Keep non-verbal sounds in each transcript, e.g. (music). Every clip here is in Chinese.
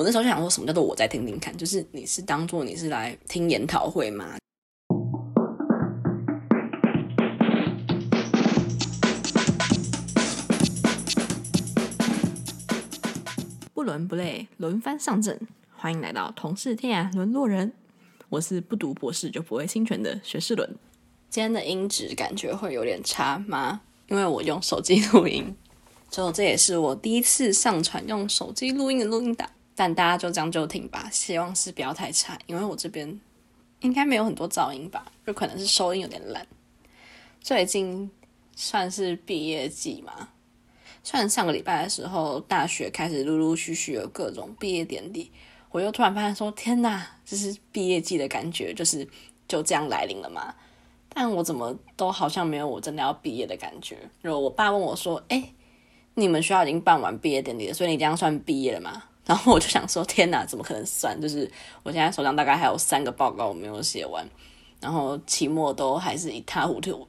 我那时候就想说，什么叫做我再听听看？就是你是当做你是来听研讨会吗？不伦不类，轮番上阵，欢迎来到同是天涯沦落人。我是不读博士就不会侵权的学士伦。今天的音质感觉会有点差吗？因为我用手机录音。(laughs) 之后这也是我第一次上传用手机录音的录音档，但大家就将就听吧，希望是不要太差，因为我这边应该没有很多噪音吧，就可能是收音有点烂。最近算是毕业季嘛，虽然上个礼拜的时候大学开始陆陆续续有各种毕业典礼，我又突然发现说天哪，这是毕业季的感觉，就是就这样来临了嘛。但我怎么都好像没有我真的要毕业的感觉。然后我爸问我说：“哎。”你们学校已经办完毕业典礼了，所以你这样算毕业了吗？然后我就想说，天哪，怎么可能算？就是我现在手上大概还有三个报告我没有写完，然后期末都还是一塌糊涂，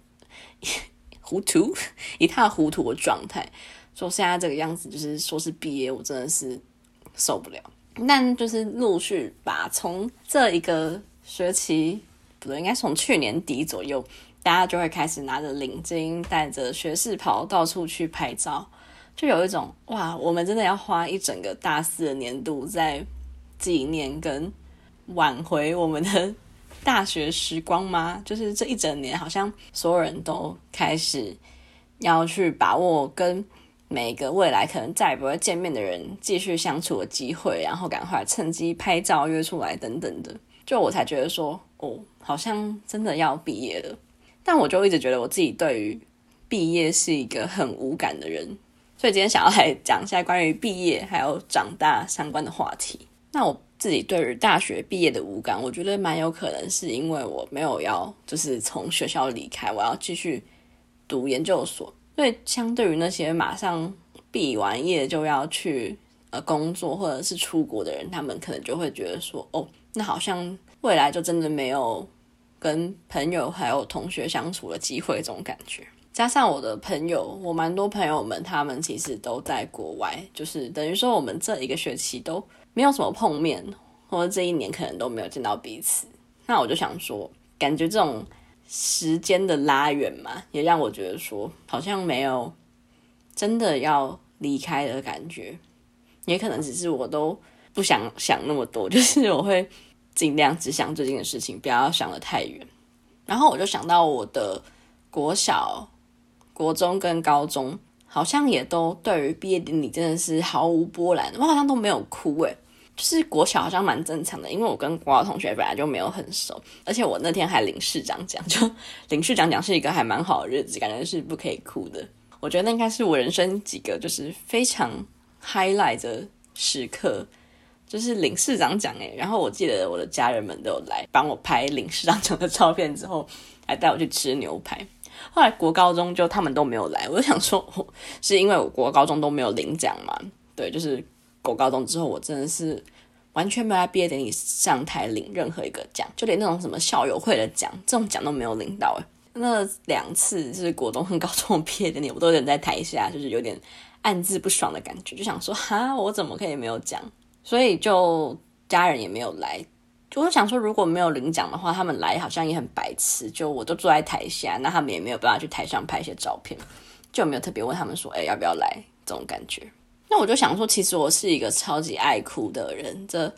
(laughs) 糊涂一塌糊涂的状态。说现在这个样子，就是说是毕业，我真的是受不了。但就是陆续吧，从这一个学期，不对，应该从去年底左右，大家就会开始拿着领巾，带着学士袍到处去拍照。就有一种哇，我们真的要花一整个大四的年度在纪念跟挽回我们的大学时光吗？就是这一整年，好像所有人都开始要去把握跟每个未来可能再也不会见面的人继续相处的机会，然后赶快趁机拍照约出来等等的。就我才觉得说，哦，好像真的要毕业了。但我就一直觉得我自己对于毕业是一个很无感的人。所以今天想要来讲一下关于毕业还有长大相关的话题。那我自己对于大学毕业的无感，我觉得蛮有可能是因为我没有要就是从学校离开，我要继续读研究所。所以相对于那些马上毕完业就要去呃工作或者是出国的人，他们可能就会觉得说，哦，那好像未来就真的没有跟朋友还有同学相处的机会，这种感觉。加上我的朋友，我蛮多朋友们，他们其实都在国外，就是等于说我们这一个学期都没有什么碰面，或者这一年可能都没有见到彼此。那我就想说，感觉这种时间的拉远嘛，也让我觉得说，好像没有真的要离开的感觉，也可能只是我都不想想那么多，(laughs) 就是我会尽量只想最近的事情，不要想得太远。然后我就想到我的国小。国中跟高中好像也都对于毕业典礼真的是毫无波澜，我好像都没有哭诶，就是国小好像蛮正常的，因为我跟国小同学本来就没有很熟，而且我那天还领市长奖，就 (laughs) 领市长奖是一个还蛮好的日子，感觉是不可以哭的。我觉得那应该是我人生几个就是非常 highlight 的时刻，就是领市长奖诶，然后我记得我的家人们都有来帮我拍领市长奖的照片，之后还带我去吃牛排。后来国高中就他们都没有来，我就想说，(laughs) 是因为我国高中都没有领奖嘛？对，就是国高中之后，我真的是完全没有在毕业典礼上台领任何一个奖，就连那种什么校友会的奖，这种奖都没有领到。诶，那两次就是国中和高中毕业典礼，我都有点在台下，就是有点暗自不爽的感觉，就想说，哈，我怎么可以没有奖？所以就家人也没有来。就想说，如果没有领奖的话，他们来好像也很白痴。就我都坐在台下，那他们也没有办法去台上拍一些照片，就没有特别问他们说，哎，要不要来？这种感觉。那我就想说，其实我是一个超级爱哭的人，这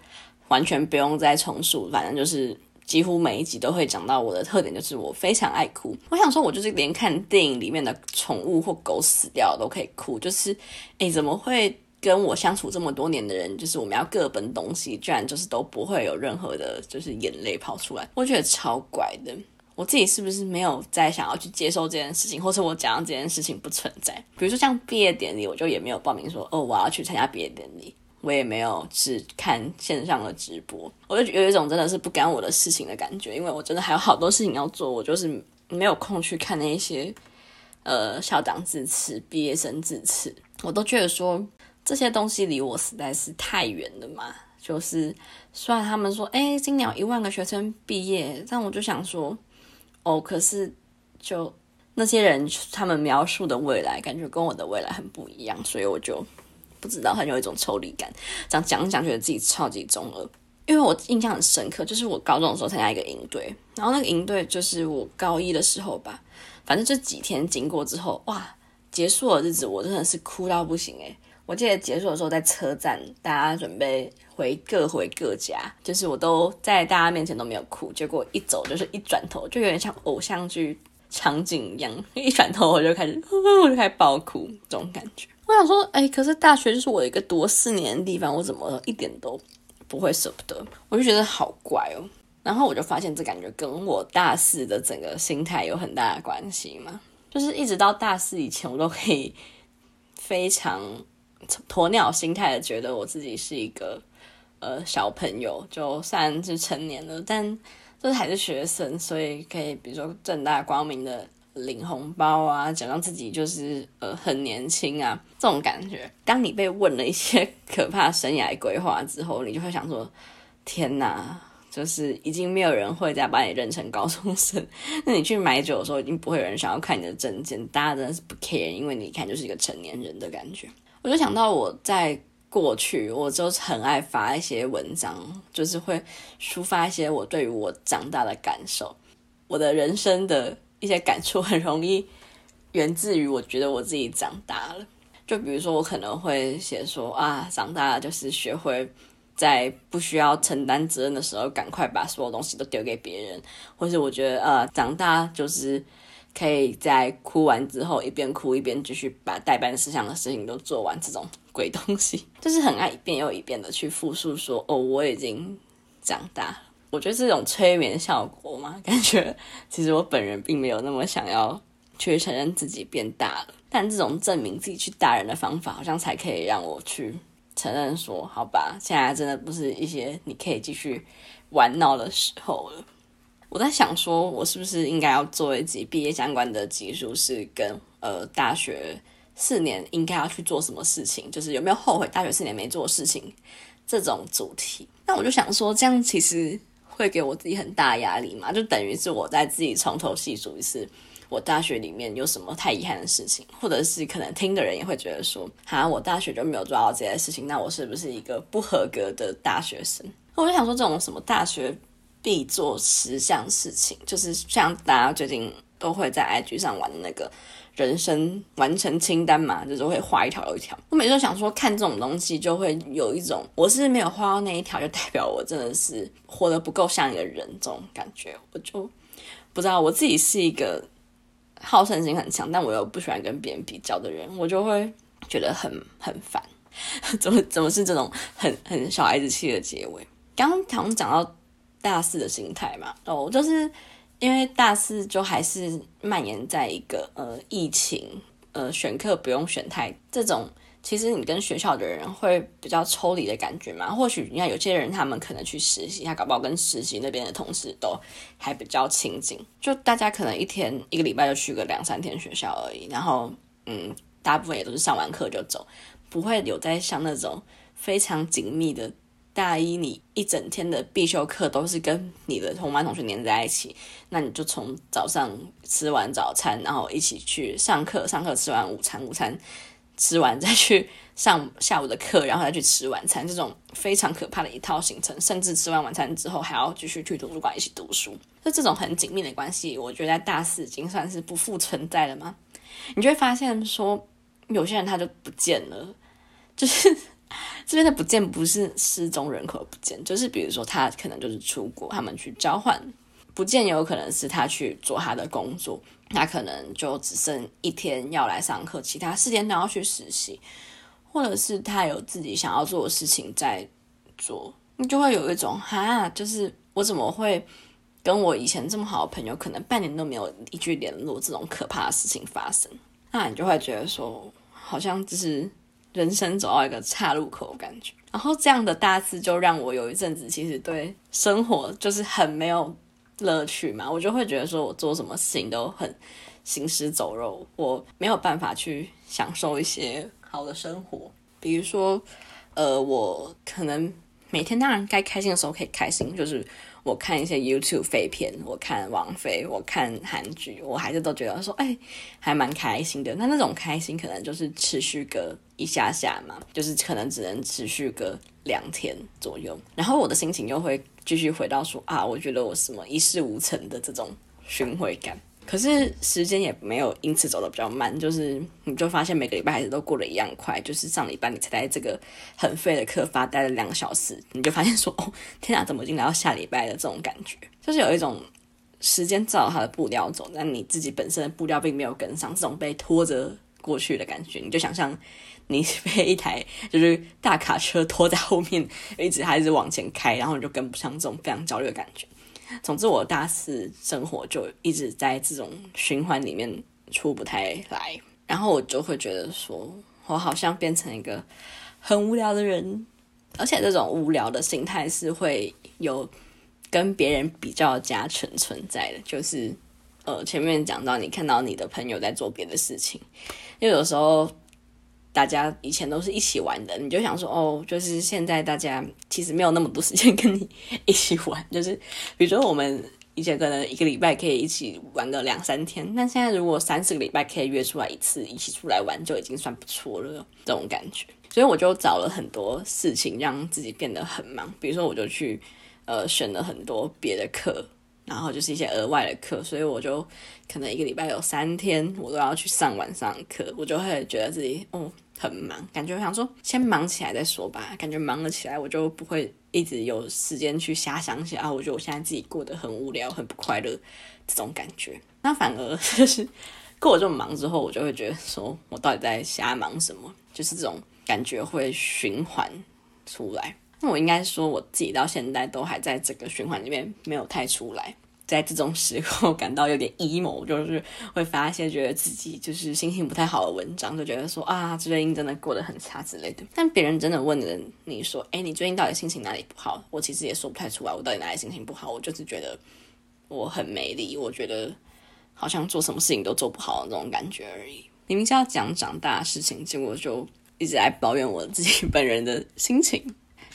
完全不用再重述，反正就是几乎每一集都会讲到我的特点，就是我非常爱哭。我想说，我就是连看电影里面的宠物或狗死掉都可以哭，就是哎，怎么会？跟我相处这么多年的人，就是我们要各奔东西，居然就是都不会有任何的，就是眼泪跑出来，我觉得超怪的。我自己是不是没有再想要去接受这件事情，或者我讲这件事情不存在？比如说像毕业典礼，我就也没有报名说哦，我要去参加毕业典礼，我也没有只看线上的直播，我就有一种真的是不干我的事情的感觉，因为我真的还有好多事情要做，我就是没有空去看那些呃校长致辞、毕业生致辞，我都觉得说。这些东西离我实在是太远了嘛，就是虽然他们说，哎，今年有一万个学生毕业，但我就想说，哦，可是就那些人他们描述的未来，感觉跟我的未来很不一样，所以我就不知道，很有一种抽离感。这样讲讲，觉得自己超级中二。因为我印象很深刻，就是我高中的时候参加一个营队，然后那个营队就是我高一的时候吧，反正这几天经过之后，哇，结束的日子我真的是哭到不行诶。我记得结束的时候在车站，大家准备回各回各家，就是我都在大家面前都没有哭，结果一走就是一转头，就有点像偶像剧场景一样，(laughs) 一转头我就开始，(laughs) 我就开始爆哭，这种感觉。我想说，哎，可是大学就是我一个读四年的地方，我怎么一点都不会舍不得？我就觉得好怪哦。然后我就发现这感觉跟我大四的整个心态有很大的关系嘛，就是一直到大四以前，我都可以非常。鸵鸟心态的觉得我自己是一个呃小朋友，就算是成年了，但就是还是学生，所以可以比如说正大光明的领红包啊，讲到自己就是呃很年轻啊这种感觉。当你被问了一些 (laughs) 可怕生涯规划之后，你就会想说：天哪，就是已经没有人会再把你认成高中生。(laughs) 那你去买酒的时候，已经不会有人想要看你的证件，大家真的是不 care，因为你一看就是一个成年人的感觉。我就想到我在过去，我就很爱发一些文章，就是会抒发一些我对于我长大的感受。我的人生的一些感触很容易源自于我觉得我自己长大了。就比如说，我可能会写说啊，长大了就是学会在不需要承担责任的时候，赶快把所有东西都丢给别人，或是我觉得呃，长大就是。可以在哭完之后一边哭一边继续把代办事项的事情都做完，这种鬼东西，(laughs) 就是很爱一遍又一遍的去复述说：“哦，我已经长大了。”我觉得这种催眠效果嘛，感觉其实我本人并没有那么想要去承认自己变大了，但这种证明自己去大人的方法，好像才可以让我去承认说：“好吧，现在真的不是一些你可以继续玩闹的时候了。”我在想说，我是不是应该要做一集毕业相关的集数，是跟呃大学四年应该要去做什么事情，就是有没有后悔大学四年没做事情这种主题。那我就想说，这样其实会给我自己很大压力嘛，就等于是我在自己从头细数一次我大学里面有什么太遗憾的事情，或者是可能听的人也会觉得说，哈，我大学就没有做到这些事情，那我是不是一个不合格的大学生？我就想说，这种什么大学。必做十项事情，就是像大家最近都会在 IG 上玩的那个人生完成清单嘛，就是会画一条又一条。我每次都想说，看这种东西就会有一种，我是没有画到那一条，就代表我真的是活得不够像一个人这种感觉。我就不知道我自己是一个好胜心很强，但我又不喜欢跟别人比较的人，我就会觉得很很烦。(laughs) 怎么怎么是这种很很小孩子气的结尾？刚刚好像讲到。大四的心态嘛，哦，就是因为大四就还是蔓延在一个呃疫情，呃选课不用选太这种，其实你跟学校的人会比较抽离的感觉嘛。或许你看有些人他们可能去实习，他搞不好跟实习那边的同事都还比较亲近，就大家可能一天一个礼拜就去个两三天学校而已，然后嗯，大部分也都是上完课就走，不会有在像那种非常紧密的。大一你一整天的必修课都是跟你的同班同学黏在一起，那你就从早上吃完早餐，然后一起去上课，上课吃完午餐，午餐吃完再去上下午的课，然后再去吃晚餐，这种非常可怕的一套行程，甚至吃完晚餐之后还要继续去图书馆一起读书，就这种很紧密的关系，我觉得在大四已经算是不复存在了吗？你就会发现说，有些人他就不见了，就是。(laughs) 这边的不见不是失踪人口不见，就是比如说他可能就是出国，他们去交换，不见也有可能是他去做他的工作，他可能就只剩一天要来上课，其他四天都要去实习，或者是他有自己想要做的事情在做，你就会有一种哈，就是我怎么会跟我以前这么好的朋友，可能半年都没有一句联络，这种可怕的事情发生，那你就会觉得说，好像就是。人生走到一个岔路口感觉，然后这样的大四就让我有一阵子其实对生活就是很没有乐趣嘛，我就会觉得说我做什么事情都很行尸走肉，我没有办法去享受一些好的生活，比如说，呃，我可能每天当然该开心的时候可以开心，就是我看一些 YouTube 废片，我看王菲，我看韩剧，我还是都觉得说，哎，还蛮开心的。那那种开心可能就是持续个一下下嘛，就是可能只能持续个两天左右，然后我的心情又会继续回到说啊，我觉得我什么一事无成的这种巡回感。可是时间也没有因此走得比较慢，就是你就发现每个礼拜还是都过得一样快。就是上礼拜你才在这个很废的课发呆了两个小时，你就发现说哦，天啊，怎么已经来到下礼拜的这种感觉，就是有一种时间照它的步调走，但你自己本身的步调并没有跟上，这种被拖着过去的感觉，你就想象你被一台就是大卡车拖在后面，一直还是往前开，然后你就跟不上这种非常焦虑的感觉。总之，我大四生活就一直在这种循环里面出不太来，然后我就会觉得说，我好像变成一个很无聊的人，而且这种无聊的心态是会有跟别人比较加成存在的，就是呃前面讲到你看到你的朋友在做别的事情，因为有时候。大家以前都是一起玩的，你就想说哦，就是现在大家其实没有那么多时间跟你一起玩，就是比如说我们以前可能一个礼拜可以一起玩个两三天，但现在如果三四个礼拜可以约出来一次一起出来玩，就已经算不错了，这种感觉。所以我就找了很多事情让自己变得很忙，比如说我就去呃选了很多别的课。然后就是一些额外的课，所以我就可能一个礼拜有三天，我都要去上晚上课，我就会觉得自己哦很忙，感觉我想说先忙起来再说吧，感觉忙了起来我就不会一直有时间去瞎想起啊，我觉得我现在自己过得很无聊，很不快乐这种感觉。那反而就是过这么忙之后，我就会觉得说我到底在瞎忙什么，就是这种感觉会循环出来。那我应该说，我自己到现在都还在这个循环里面，没有太出来。在这种时候 (laughs) 感到有点 emo，就是会发一些觉得自己就是心情不太好的文章，就觉得说啊，最近真的过得很差之类的。但别人真的问了你说，哎，你最近到底心情哪里不好？我其实也说不太出来，我到底哪里心情不好？我就是觉得我很没力，我觉得好像做什么事情都做不好的那种感觉而已。明明是要讲长大的事情，结果就一直在抱怨我自己本人的心情。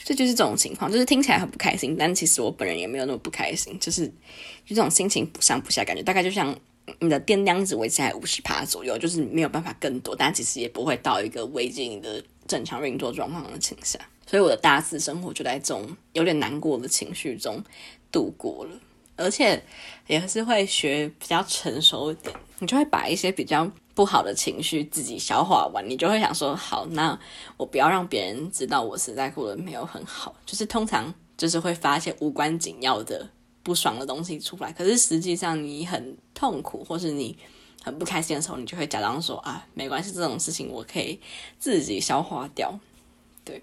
这就是这种情况，就是听起来很不开心，但其实我本人也没有那么不开心，就是就这种心情不上不下感觉，大概就像你的电量只维持在五十趴左右，就是没有办法更多，但其实也不会到一个危及你的正常运作状况的情况下，所以我的大四生活就在这种有点难过的情绪中度过了，而且也是会学比较成熟一点，你就会把一些比较。不好的情绪自己消化完，你就会想说：好，那我不要让别人知道我实在过得没有很好。就是通常就是会发一些无关紧要的不爽的东西出来，可是实际上你很痛苦或是你很不开心的时候，你就会假装说：啊，没关系，这种事情我可以自己消化掉。对，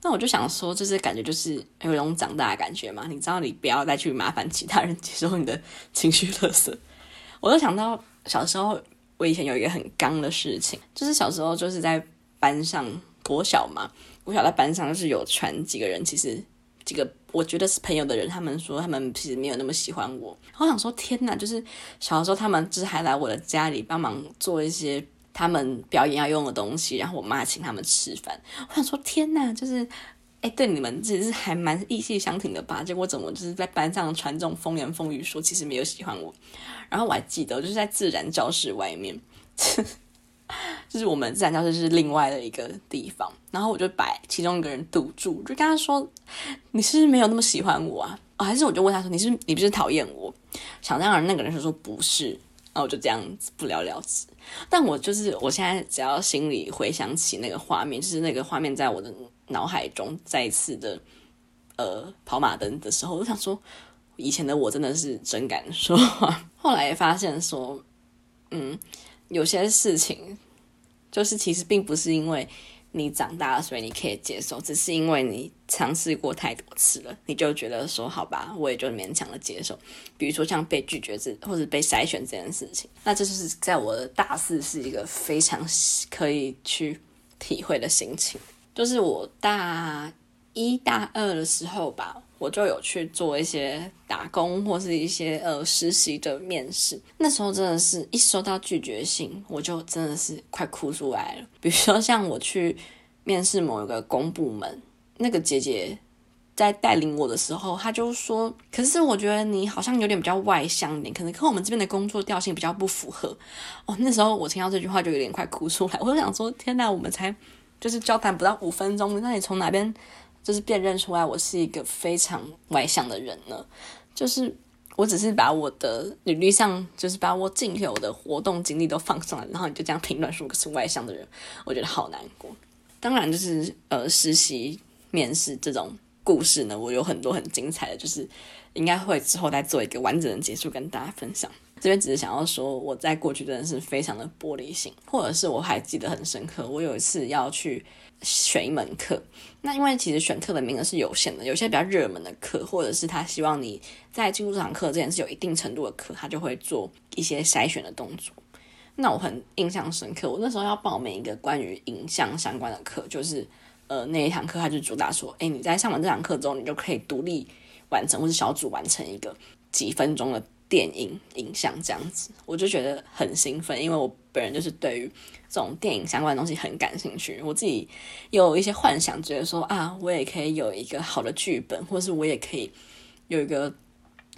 那我就想说，就是感觉就是有一种长大的感觉嘛。你知道，你不要再去麻烦其他人接受你的情绪垃圾。我就想到小时候。我以前有一个很刚的事情，就是小时候就是在班上国小嘛，国小在班上是有传几个人，其实几个我觉得是朋友的人，他们说他们其实没有那么喜欢我。我想说天哪，就是小时候他们就是还来我的家里帮忙做一些他们表演要用的东西，然后我妈请他们吃饭。我想说天哪，就是哎，对你们其实是还蛮意气相挺的吧？结果怎么就是在班上传这种风言风语，说其实没有喜欢我。然后我还记得，就是在自然教室外面，(laughs) 就是我们自然教室是另外的一个地方。然后我就把其中一个人堵住，就跟他说：“你是不是没有那么喜欢我啊？”，还是我就问他说：“你是你不是讨厌我？”想当然，那个人就说：“不是。”然后我就这样子不了了之。但我就是我现在只要心里回想起那个画面，就是那个画面在我的脑海中再一次的呃跑马灯的时候，我想说。以前的我真的是真敢说话，后来发现说，嗯，有些事情就是其实并不是因为你长大了所以你可以接受，只是因为你尝试过太多次了，你就觉得说好吧，我也就勉强的接受。比如说像被拒绝这或者被筛选这件事情，那这就是在我的大四是一个非常可以去 (laughs) 体会的心情，就是我大一大二的时候吧。我就有去做一些打工或是一些呃实习的面试，那时候真的是一收到拒绝信，我就真的是快哭出来了。比如说像我去面试某一个公部门，那个姐姐在带领我的时候，他就说：“可是我觉得你好像有点比较外向一点，可能跟我们这边的工作调性比较不符合。”哦，那时候我听到这句话就有点快哭出来。我就想说：“天哪，我们才就是交谈不到五分钟，那你从哪边就是辨认出来我是一个非常外向的人呢？”就是我只是把我的履历上，就是把我仅有的活动经历都放上来，然后你就这样评论说我是外向的人，我觉得好难过。当然，就是呃，实习面试这种故事呢，我有很多很精彩的，就是应该会之后再做一个完整的结束跟大家分享。这边只是想要说，我在过去真的是非常的玻璃心，或者是我还记得很深刻，我有一次要去选一门课，那因为其实选课的名额是有限的，有些比较热门的课，或者是他希望你在进入这堂课之前是有一定程度的课，他就会做一些筛选的动作。那我很印象深刻，我那时候要报名一个关于影像相关的课，就是呃那一堂课，他就主打说，诶，你在上完这堂课之后，你就可以独立完成或是小组完成一个几分钟的电影影像这样子，我就觉得很兴奋，因为我本人就是对于这种电影相关的东西很感兴趣，我自己有一些幻想，觉得说啊，我也可以有一个好的剧本，或是我也可以有一个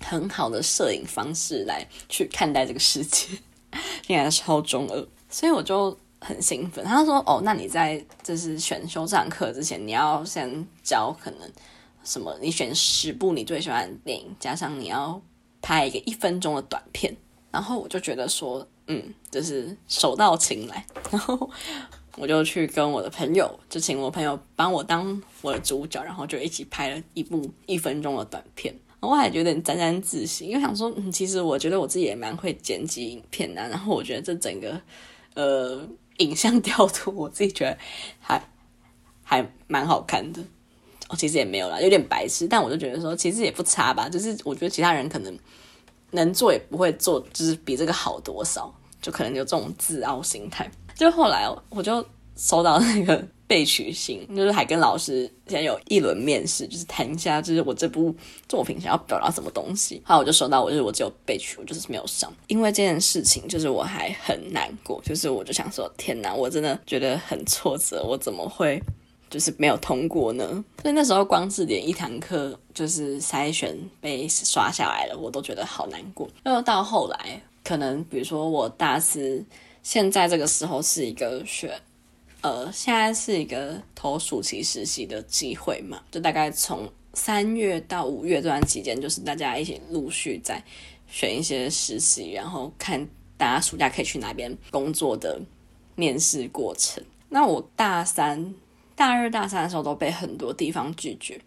很好的摄影方式来去看待这个世界。(laughs) 应该超中二，所以我就很兴奋。他说：“哦，那你在就是选修这堂课之前，你要先交可能什么？你选十部你最喜欢的电影，加上你要拍一个一分钟的短片。”然后我就觉得说：“嗯，就是手到擒来。”然后我就去跟我的朋友，就请我朋友帮我当我的主角，然后就一起拍了一部一分钟的短片。我还觉得有点沾沾自喜，因为想说，嗯，其实我觉得我自己也蛮会剪辑影片的，然后我觉得这整个呃影像调度，我自己觉得还还蛮好看的。我其实也没有啦，有点白痴，但我就觉得说，其实也不差吧。就是我觉得其他人可能能做也不会做，就是比这个好多少，就可能有这种自傲心态。(laughs) 就后来我就收到那个。被取信就是还跟老师先有一轮面试，就是谈一下，就是我这部作品想要表达什么东西。后来我就收到，我就是我只有被取，我就是没有上。因为这件事情，就是我还很难过，就是我就想说，天哪，我真的觉得很挫折，我怎么会就是没有通过呢？所以那时候光字典一堂课就是筛选被刷下来了，我都觉得好难过。然后到后来，可能比如说我大四，现在这个时候是一个选。呃，现在是一个投暑期实习的机会嘛，就大概从三月到五月这段期间，就是大家一起陆续在选一些实习，然后看大家暑假可以去哪边工作的面试过程。那我大三、大二、大三的时候都被很多地方拒绝，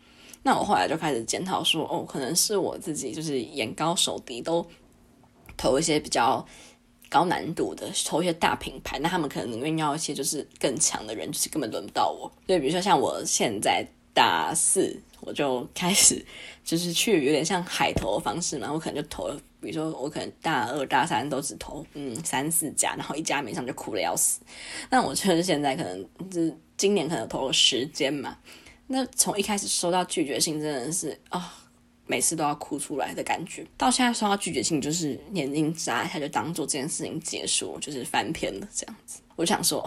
那我后来就开始检讨说，哦，可能是我自己就是眼高手低，都投一些比较。高难度的投一些大品牌，那他们可能宁愿要一些就是更强的人，就是根本轮不到我。所以比如说像我现在大四，我就开始就是去有点像海投的方式嘛，我可能就投，比如说我可能大二大三都只投嗯三四家，然后一家没上就哭的要死。那我就是现在可能就是今年可能投了十间嘛，那从一开始收到拒绝信真的是啊。每次都要哭出来的感觉，到现在收到拒绝信，就是眼睛眨一下就当做这件事情结束，就是翻篇了这样子。我想说，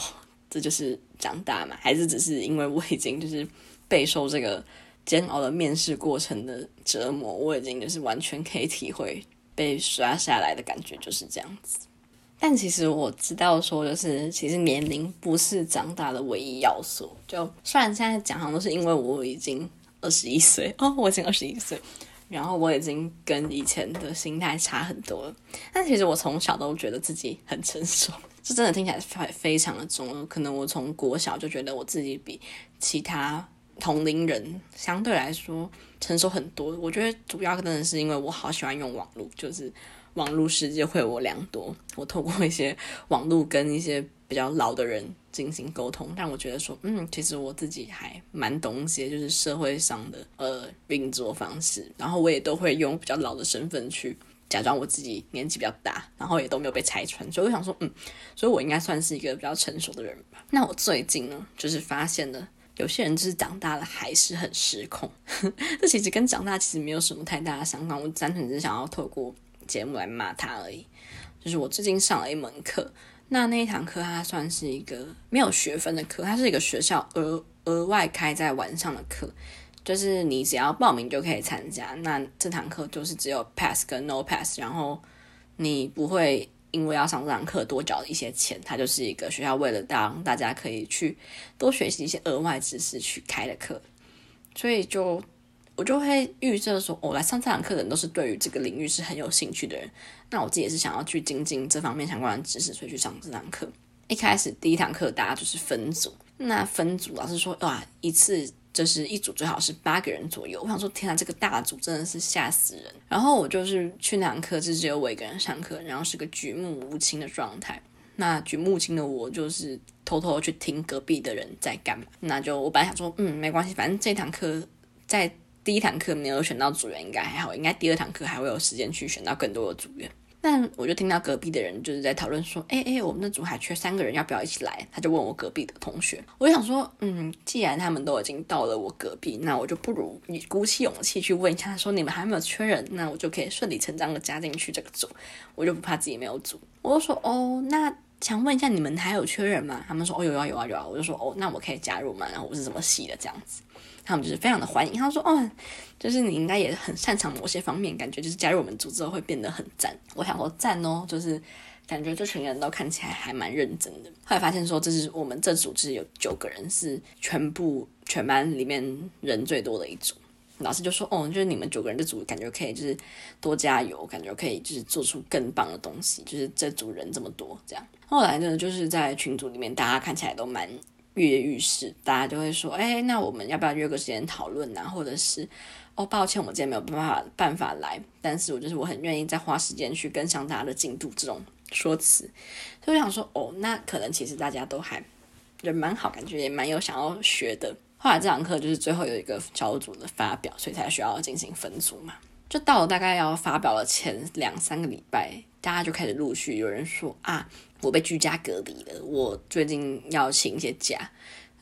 这就是长大嘛，还是只是因为我已经就是备受这个煎熬的面试过程的折磨，我已经就是完全可以体会被刷下来的感觉就是这样子。但其实我知道说，就是其实年龄不是长大的唯一要素。就虽然现在讲好像都是因为我已经二十一岁哦，我已经二十一岁。然后我已经跟以前的心态差很多了，但其实我从小都觉得自己很成熟，这真的听起来非非常的重。可能我从国小就觉得我自己比其他同龄人相对来说成熟很多。我觉得主要真的是因为我好喜欢用网络，就是网络世界会我良多。我透过一些网络跟一些比较老的人进行沟通，但我觉得说，嗯，其实我自己还蛮懂一些，就是社会上的呃运作方式。然后我也都会用比较老的身份去假装我自己年纪比较大，然后也都没有被拆穿。所以我想说，嗯，所以我应该算是一个比较成熟的人吧。那我最近呢，就是发现了有些人就是长大了还是很失控。(laughs) 这其实跟长大其实没有什么太大的相关，我单纯只是想要透过节目来骂他而已。就是我最近上了一门课。那那一堂课，它算是一个没有学分的课，它是一个学校额额外开在晚上的课，就是你只要报名就可以参加。那这堂课就是只有 pass 跟 no pass，然后你不会因为要上这堂课多缴一些钱。它就是一个学校为了让大家可以去多学习一些额外知识去开的课，所以就。我就会预设说，我、来上这堂课的人都是对于这个领域是很有兴趣的人。那我自己也是想要去精进这方面相关的知识，所以去上这堂课。一开始第一堂课大家就是分组，那分组老师说，哇，一次就是一组最好是八个人左右。我想说，天啊，这个大组真的是吓死人。然后我就是去那堂课，就只有我一个人上课，然后是个举目无亲的状态。那举目无亲的我，就是偷偷去听隔壁的人在干嘛。那就我本来想说，嗯，没关系，反正这堂课在。第一堂课没有选到组员，应该还好，应该第二堂课还会有时间去选到更多的组员。但我就听到隔壁的人就是在讨论说：“哎哎，我们的组还缺三个人，要不要一起来？”他就问我隔壁的同学，我就想说：“嗯，既然他们都已经到了我隔壁，那我就不如你鼓起勇气去问一下，说你们还没有缺人，那我就可以顺理成章的加进去这个组，我就不怕自己没有组。”我就说：“哦，那想问一下你们还有缺人吗？”他们说：“哦，有啊有啊有啊。”我就说：“哦，那我可以加入吗？然后我是怎么系的这样子？”他们就是非常的欢迎，他说：“哦，就是你应该也很擅长某些方面，感觉就是加入我们组之后会变得很赞。”我想说赞哦，就是感觉这群人都看起来还蛮认真的。后来发现说，这是我们这组织有九个人，是全部全班里面人最多的一组。老师就说：“哦，就是你们九个人的组，感觉可以就是多加油，感觉可以就是做出更棒的东西。就是这组人这么多，这样。后来呢，就是在群组里面，大家看起来都蛮。”跃跃欲试，大家就会说：“哎，那我们要不要约个时间讨论呢？或者是，哦，抱歉，我今天没有办法办法来，但是我就是我很愿意再花时间去跟上大家的进度。”这种说辞，所以我想说：“哦，那可能其实大家都还人蛮好，感觉也蛮有想要学的。”后来这堂课就是最后有一个小组的发表，所以才需要进行分组嘛。就到了大概要发表的前两三个礼拜，大家就开始陆续有人说：“啊。”我被居家隔离了，我最近要请一些假，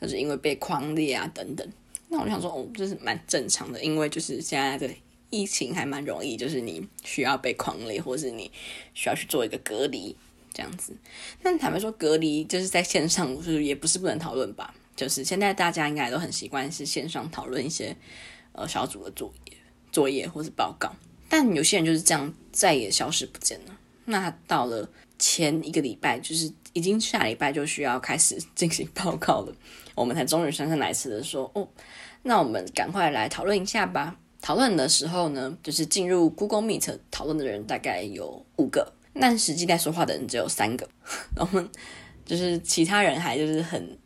就是因为被匡列啊等等。那我想说，哦，这是蛮正常的，因为就是现在的疫情还蛮容易，就是你需要被匡列，或是你需要去做一个隔离这样子。那坦白说，隔离就是在线上，就是也不是不能讨论吧？就是现在大家应该都很习惯是线上讨论一些呃小组的作业、作业或是报告，但有些人就是这样再也消失不见了。那到了。前一个礼拜，就是已经下礼拜就需要开始 (laughs) 进行报告了，我们才终于姗姗来迟的说，哦，那我们赶快来讨论一下吧。讨论的时候呢，就是进入 Google Meet 讨论的人大概有五个，但实际在说话的人只有三个。(laughs) 然后就是其他人还就是很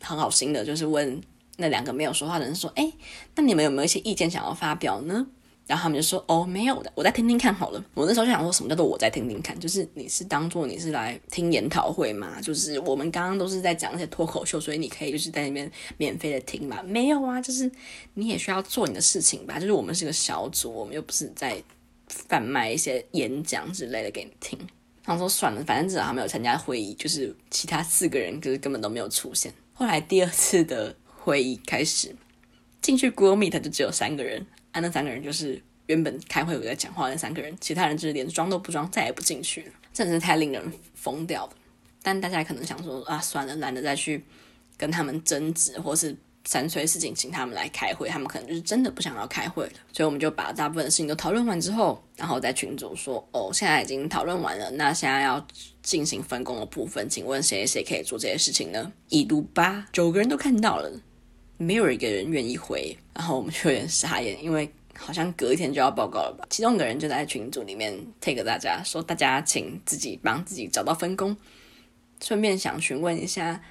很好心的，就是问那两个没有说话的人说，哎，那你们有没有一些意见想要发表呢？然后他们就说：“哦，没有的，我再听听看好了。”我那时候就想说，什么叫做我再听听看？就是你是当做你是来听研讨会嘛？就是我们刚刚都是在讲一些脱口秀，所以你可以就是在那边免费的听嘛？没有啊，就是你也需要做你的事情吧？就是我们是个小组，我们又不是在贩卖一些演讲之类的给你听。他说算了，反正至少他没有参加会议，就是其他四个人就是根本都没有出现。后来第二次的会议开始，进去 Google Meet 就只有三个人。啊，那三个人就是原本开会有在讲话那三个人，其他人就是连装都不装，再也不进去了，真的是太令人疯掉了。但大家可能想说啊，算了，懒得再去跟他们争执，或是三催四请请他们来开会，他们可能就是真的不想要开会了。所以我们就把大部分的事情都讨论完之后，然后在群组说，哦，现在已经讨论完了，那现在要进行分工的部分，请问谁谁可以做这些事情呢？已读吧，九个人都看到了。没有一个人愿意回，然后我们就有点傻眼，因为好像隔一天就要报告了吧。其中一个人就在群组里面 take 大家说，大家请自己帮自己找到分工。顺便想询问一下，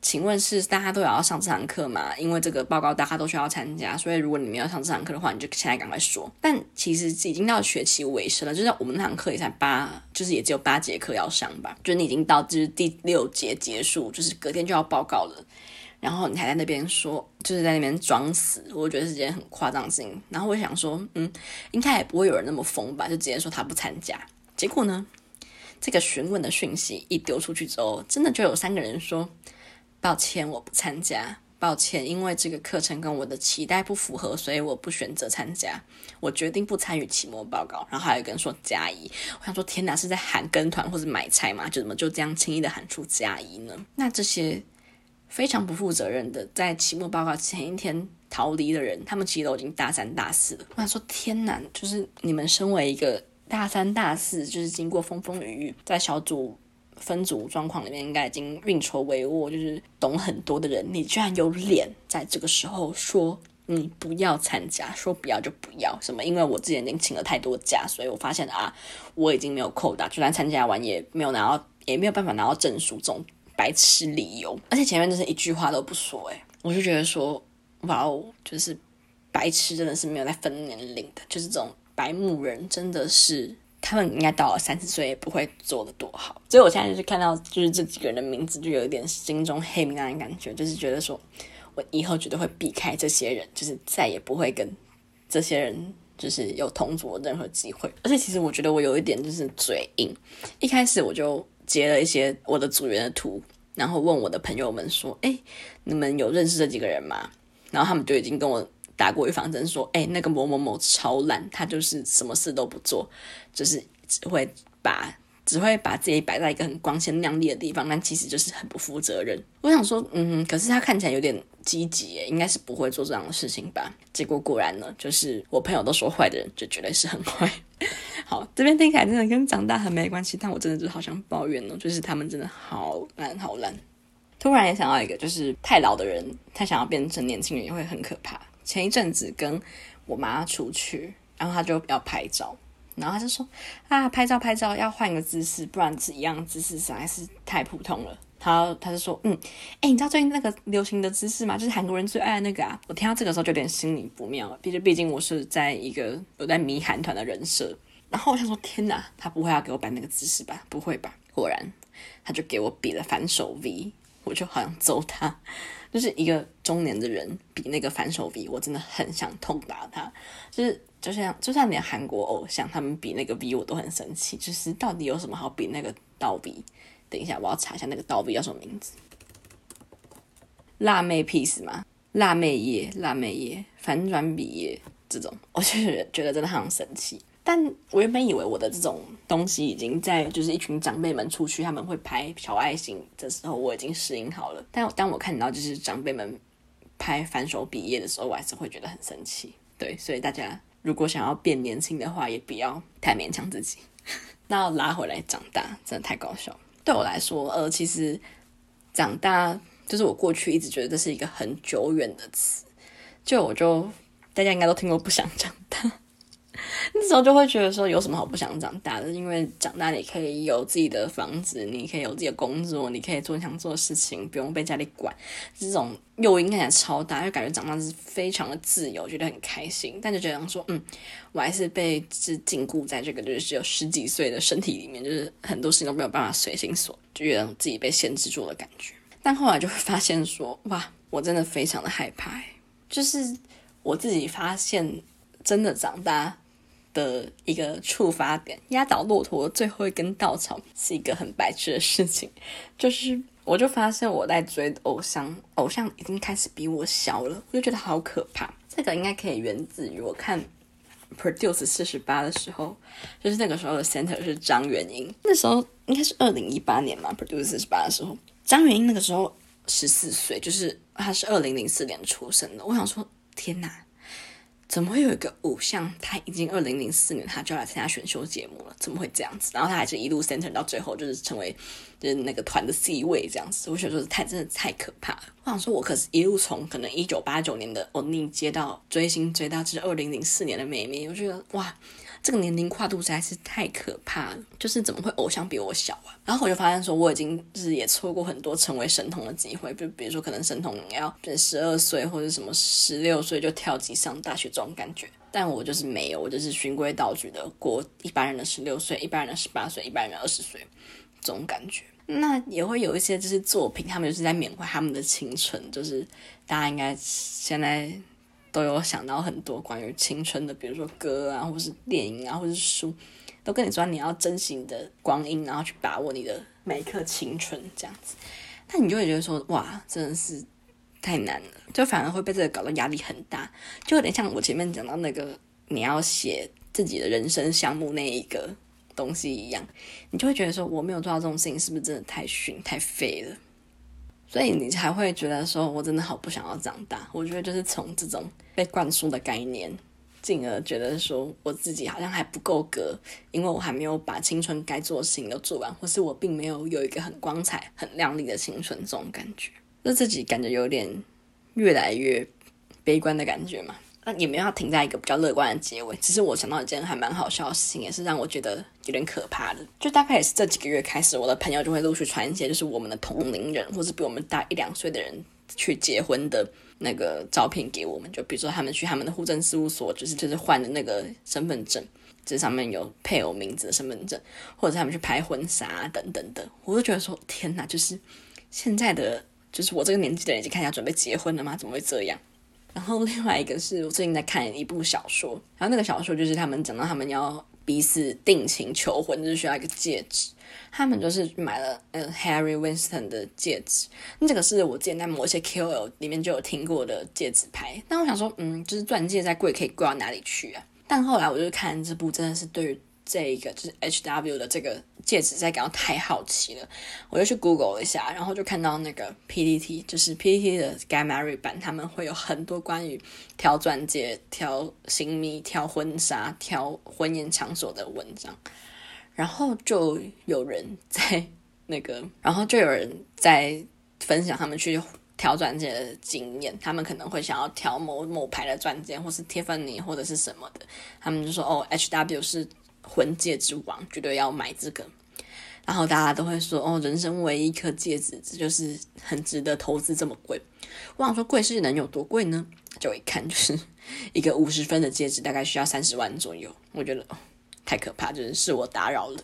请问是大家都有要上这堂课吗？因为这个报告大家都需要参加，所以如果你们要上这堂课的话，你就现在赶快说。但其实已经到学期尾声了，就是我们那堂课也才八，就是也只有八节课要上吧。就是你已经到就是第六节结束，就是隔天就要报告了。然后你还在那边说，就是在那边装死，我觉得是件很夸张的事情。然后我想说，嗯，应该也不会有人那么疯吧，就直接说他不参加。结果呢，这个询问的讯息一丢出去之后，真的就有三个人说，抱歉，我不参加，抱歉，因为这个课程跟我的期待不符合，所以我不选择参加，我决定不参与期末报告。然后还有一个人说加一，我想说天哪，是在喊跟团或者买菜吗？就怎么就这样轻易的喊出加一呢？那这些。非常不负责任的，在期末报告前一天逃离的人，他们其实都已经大三大四了。我想说，天哪，就是你们身为一个大三大四，就是经过风风雨雨，在小组分组状况里面，应该已经运筹帷幄，就是懂很多的人，你居然有脸在这个时候说你不要参加，说不要就不要，什么？因为我之前已经请了太多假，所以我发现啊，我已经没有扣打，就算参加完也没有拿到，也没有办法拿到证书，这种。白痴理由，而且前面真是一句话都不说，诶，我就觉得说，哇哦，就是白痴真的是没有在分年龄的，就是这种白目人真的是，他们应该到了三十岁也不会做的多好，所以我现在就是看到就是这几个人的名字，就有一点心中黑名单的感觉，就是觉得说我以后绝对会避开这些人，就是再也不会跟这些人就是有同组任何机会，而且其实我觉得我有一点就是嘴硬，一开始我就。截了一些我的组员的图，然后问我的朋友们说：“哎，你们有认识这几个人吗？”然后他们就已经跟我打过预防针，说：“哎，那个某某某超烂，他就是什么事都不做，就是只会把。”只会把自己摆在一个很光鲜亮丽的地方，但其实就是很不负责任。我想说，嗯，可是他看起来有点积极，应该是不会做这样的事情吧？结果果然呢，就是我朋友都说坏的人，就绝对是很坏。(laughs) 好，这边听起来真的跟长大很没关系，但我真的就好想抱怨哦，就是他们真的好烂好烂。突然也想到一个，就是太老的人，他想要变成年轻人也会很可怕。前一阵子跟我妈出去，然后她就要拍照。然后她就说啊，拍照拍照要换个姿势，不然是一样姿势实在是太普通了。她，她就说，嗯，哎，你知道最近那个流行的姿势吗？就是韩国人最爱的那个啊。我听到这个时候就有点心里不妙了，毕竟毕竟我是在一个有在迷韩团的人设。然后我想说，天哪，他不会要给我摆那个姿势吧？不会吧？果然，他就给我比了反手 V，我就好像揍他。就是一个中年的人比那个反手 V，我真的很想痛打他。就是。就像就像连韩国偶像他们比那个 V 我都很生气，就是到底有什么好比那个倒 V？等一下我要查一下那个倒 V 叫什么名字？辣妹 piece 吗？辣妹耶，辣妹耶，反转比耶这种，(laughs) 我就是觉得真的很生气。但我原本以为我的这种东西已经在就是一群长辈们出去他们会拍小爱心的时候我已经适应好了，但当我看到就是长辈们拍反手比耶的时候，我还是会觉得很生气。对，所以大家。如果想要变年轻的话，也不要太勉强自己。(laughs) 那拉回来长大，真的太搞笑。对我来说，呃，其实长大就是我过去一直觉得这是一个很久远的词，就我就大家应该都听过，不想长大。(laughs) 那时候就会觉得说，有什么好不想长大的？因为长大你可以有自己的房子，你可以有自己的工作，你可以做你想做的事情，不用被家里管。这种诱因看起来超大，就感觉长大是非常的自由，觉得很开心。但就觉得说，嗯，我还是被是禁锢在这个就是只有十几岁的身体里面，就是很多事情都没有办法随心所，就觉得自己被限制住的感觉。但后来就会发现说，哇，我真的非常的害怕，就是我自己发现真的长大。的一个触发点，压倒骆驼的最后一根稻草，是一个很白痴的事情。就是，我就发现我在追偶像，偶像已经开始比我小了，我就觉得好可怕。这个应该可以源自于我看 Produce 四十八的时候，就是那个时候的 Center 是张元英，那时候应该是二零一八年嘛，Produce 四十八的时候，张元英那个时候十四岁，就是她是二零零四年出生的。我想说，天哪！怎么会有一个偶像，他已经二零零四年他就要来参加选秀节目了？怎么会这样子？然后他还是一路 center 到最后，就是成为就是那个团的 C 位这样子。我觉得说太真的太可怕了。我想说，我可是一路从可能一九八九年的欧尼接到追星追到就是二零零四年的妹妹，我觉得哇。这个年龄跨度实在是太可怕了，就是怎么会偶像比我小啊？然后我就发现说，我已经就是也错过很多成为神童的机会，就比如说可能神童要十二岁或者什么十六岁就跳级上大学这种感觉，但我就是没有，我就是循规蹈矩的过一般人的十六岁、一般人的十八岁、一般人的二十岁这种感觉。那也会有一些就是作品，他们就是在缅怀他们的青春，就是大家应该现在。都有想到很多关于青春的，比如说歌啊，或是电影啊，或是书，都跟你说你要珍惜你的光阴，然后去把握你的每一刻青春这样子。那你就会觉得说，哇，真的是太难了，就反而会被这个搞得压力很大，就有点像我前面讲到那个你要写自己的人生项目那一个东西一样，你就会觉得说，我没有做到这种事情，是不是真的太逊太废了？所以你才会觉得说，我真的好不想要长大。我觉得就是从这种被灌输的概念，进而觉得说我自己好像还不够格，因为我还没有把青春该做的事情都做完，或是我并没有有一个很光彩、很亮丽的青春，这种感觉，那自己感觉有点越来越悲观的感觉嘛。那也没有要停在一个比较乐观的结尾。其实我想到一件还蛮好笑的事情，也是让我觉得有点可怕的。就大概也是这几个月开始，我的朋友就会陆续传一些，就是我们的同龄人，或是比我们大一两岁的人去结婚的那个照片给我们。就比如说他们去他们的户政事务所，就是就是换的那个身份证，这上面有配偶名字的身份证，或者他们去拍婚纱等等的。我就觉得说，天哪，就是现在的，就是我这个年纪的人已经开始要准备结婚了吗？怎么会这样？然后另外一个是我最近在看一部小说，然后那个小说就是他们讲到他们要彼此定情求婚，就是需要一个戒指，他们就是买了呃 Harry Winston 的戒指，那这个是我之前在某些 KOL 里面就有听过的戒指牌，但我想说，嗯，就是钻戒再贵可以贵到哪里去啊？但后来我就看这部真的是对于。这一个就是 H W 的这个戒指，在感到太好奇了，我就去 Google 了一下，然后就看到那个 P T T，就是 P T T 的 Get Married 版，他们会有很多关于挑钻戒、挑新秘、挑婚纱、挑婚宴场所的文章，然后就有人在那个，(laughs) 然后就有人在分享他们去挑钻戒的经验，他们可能会想要挑某某牌的钻戒，或是 Tiffany 或者是什么的，他们就说哦，H W 是。婚戒之王，绝对要买这个。然后大家都会说：“哦，人生唯一一颗戒指，这就是很值得投资，这么贵。”我想说，贵是能有多贵呢？就一看，就是 (laughs) 一个五十分的戒指，大概需要三十万左右。我觉得，太可怕，就是是我打扰了。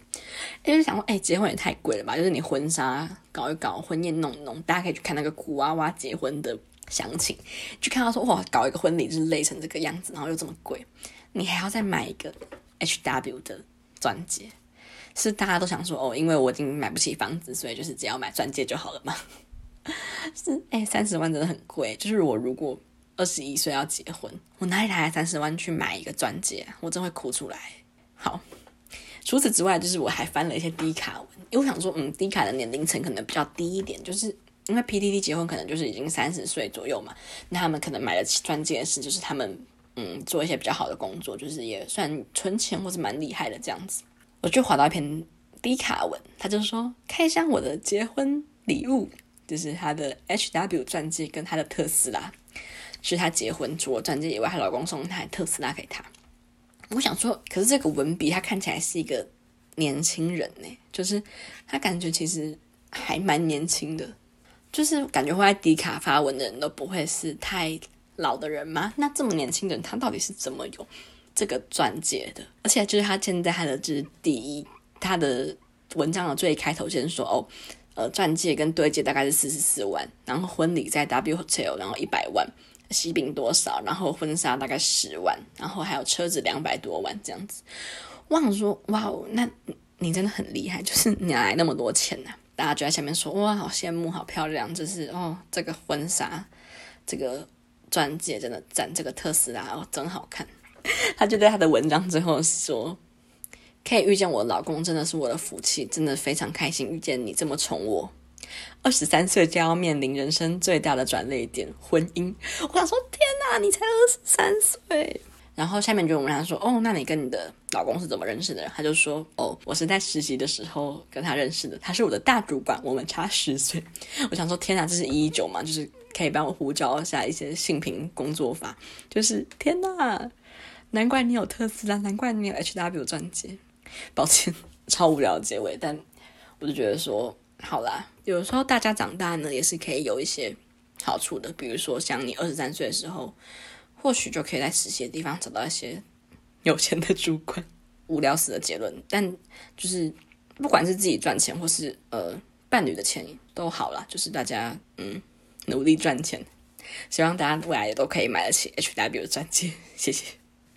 就是想说，哎，结婚也太贵了吧？就是你婚纱搞一搞，婚宴弄弄，大家可以去看那个古娃娃结婚的详情，就看到说哇，搞一个婚礼就是累成这个样子，然后又这么贵，你还要再买一个。H W 的钻戒是大家都想说哦，因为我已经买不起房子，所以就是只要买钻戒就好了嘛。是哎，三十万真的很贵。就是我如果二十一岁要结婚，我哪里来三十万去买一个钻戒？我真会哭出来。好，除此之外，就是我还翻了一些低卡文，因为我想说，嗯低卡的年龄层可能比较低一点，就是因为 PDD 结婚可能就是已经三十岁左右嘛，那他们可能买得起钻戒的是就是他们。嗯，做一些比较好的工作，就是也算存钱或是蛮厉害的这样子。我就滑到一篇低卡文，他就说开箱我的结婚礼物，就是他的 HW 钻戒跟他的特斯拉，是他结婚除了钻戒以外，她老公送一台特斯拉给他。我想说，可是这个文笔他看起来是一个年轻人呢，就是他感觉其实还蛮年轻的，就是感觉会在低卡发文的人都不会是太。老的人吗？那这么年轻的人，他到底是怎么有这个钻戒的？而且就是他现在他的就是第一，他的文章的最开头先说哦，呃，钻戒跟对戒大概是四十四万，然后婚礼在 W Hotel，然后一百万，喜饼多少？然后婚纱大概十万，然后还有车子两百多万这样子。我想说，哇哦，那你真的很厉害，就是你哪来那么多钱呢、大家就在下面说，哇，好羡慕，好漂亮，就是哦，这个婚纱，这个。钻戒真的赞，这个特斯拉哦，真好看。他就在他的文章最后说：“可以遇见我老公，真的是我的福气，真的非常开心遇见你这么宠我。二十三岁就要面临人生最大的转捩点——婚姻。我想说，天哪，你才二十三岁！然后下面就问他说：哦，那你跟你的老公是怎么认识的？他就说：哦，我是在实习的时候跟他认识的，他是我的大主管，我们差十岁。我想说，天哪，这是一一九嘛？就是。”可以帮我呼叫下一些性平工作法，就是天呐，难怪你有特斯拉，难怪你有 HW 钻戒。抱歉，(laughs) 超无聊的结尾，但我就觉得说，好啦，有时候大家长大呢，也是可以有一些好处的。比如说，像你二十三岁的时候，或许就可以在实习的地方找到一些有钱的主管。(laughs) 无聊死的结论，但就是不管是自己赚钱，或是呃伴侣的钱都好啦，就是大家嗯。努力赚钱，希望大家未来也都可以买得起 HW 的钻戒。谢谢，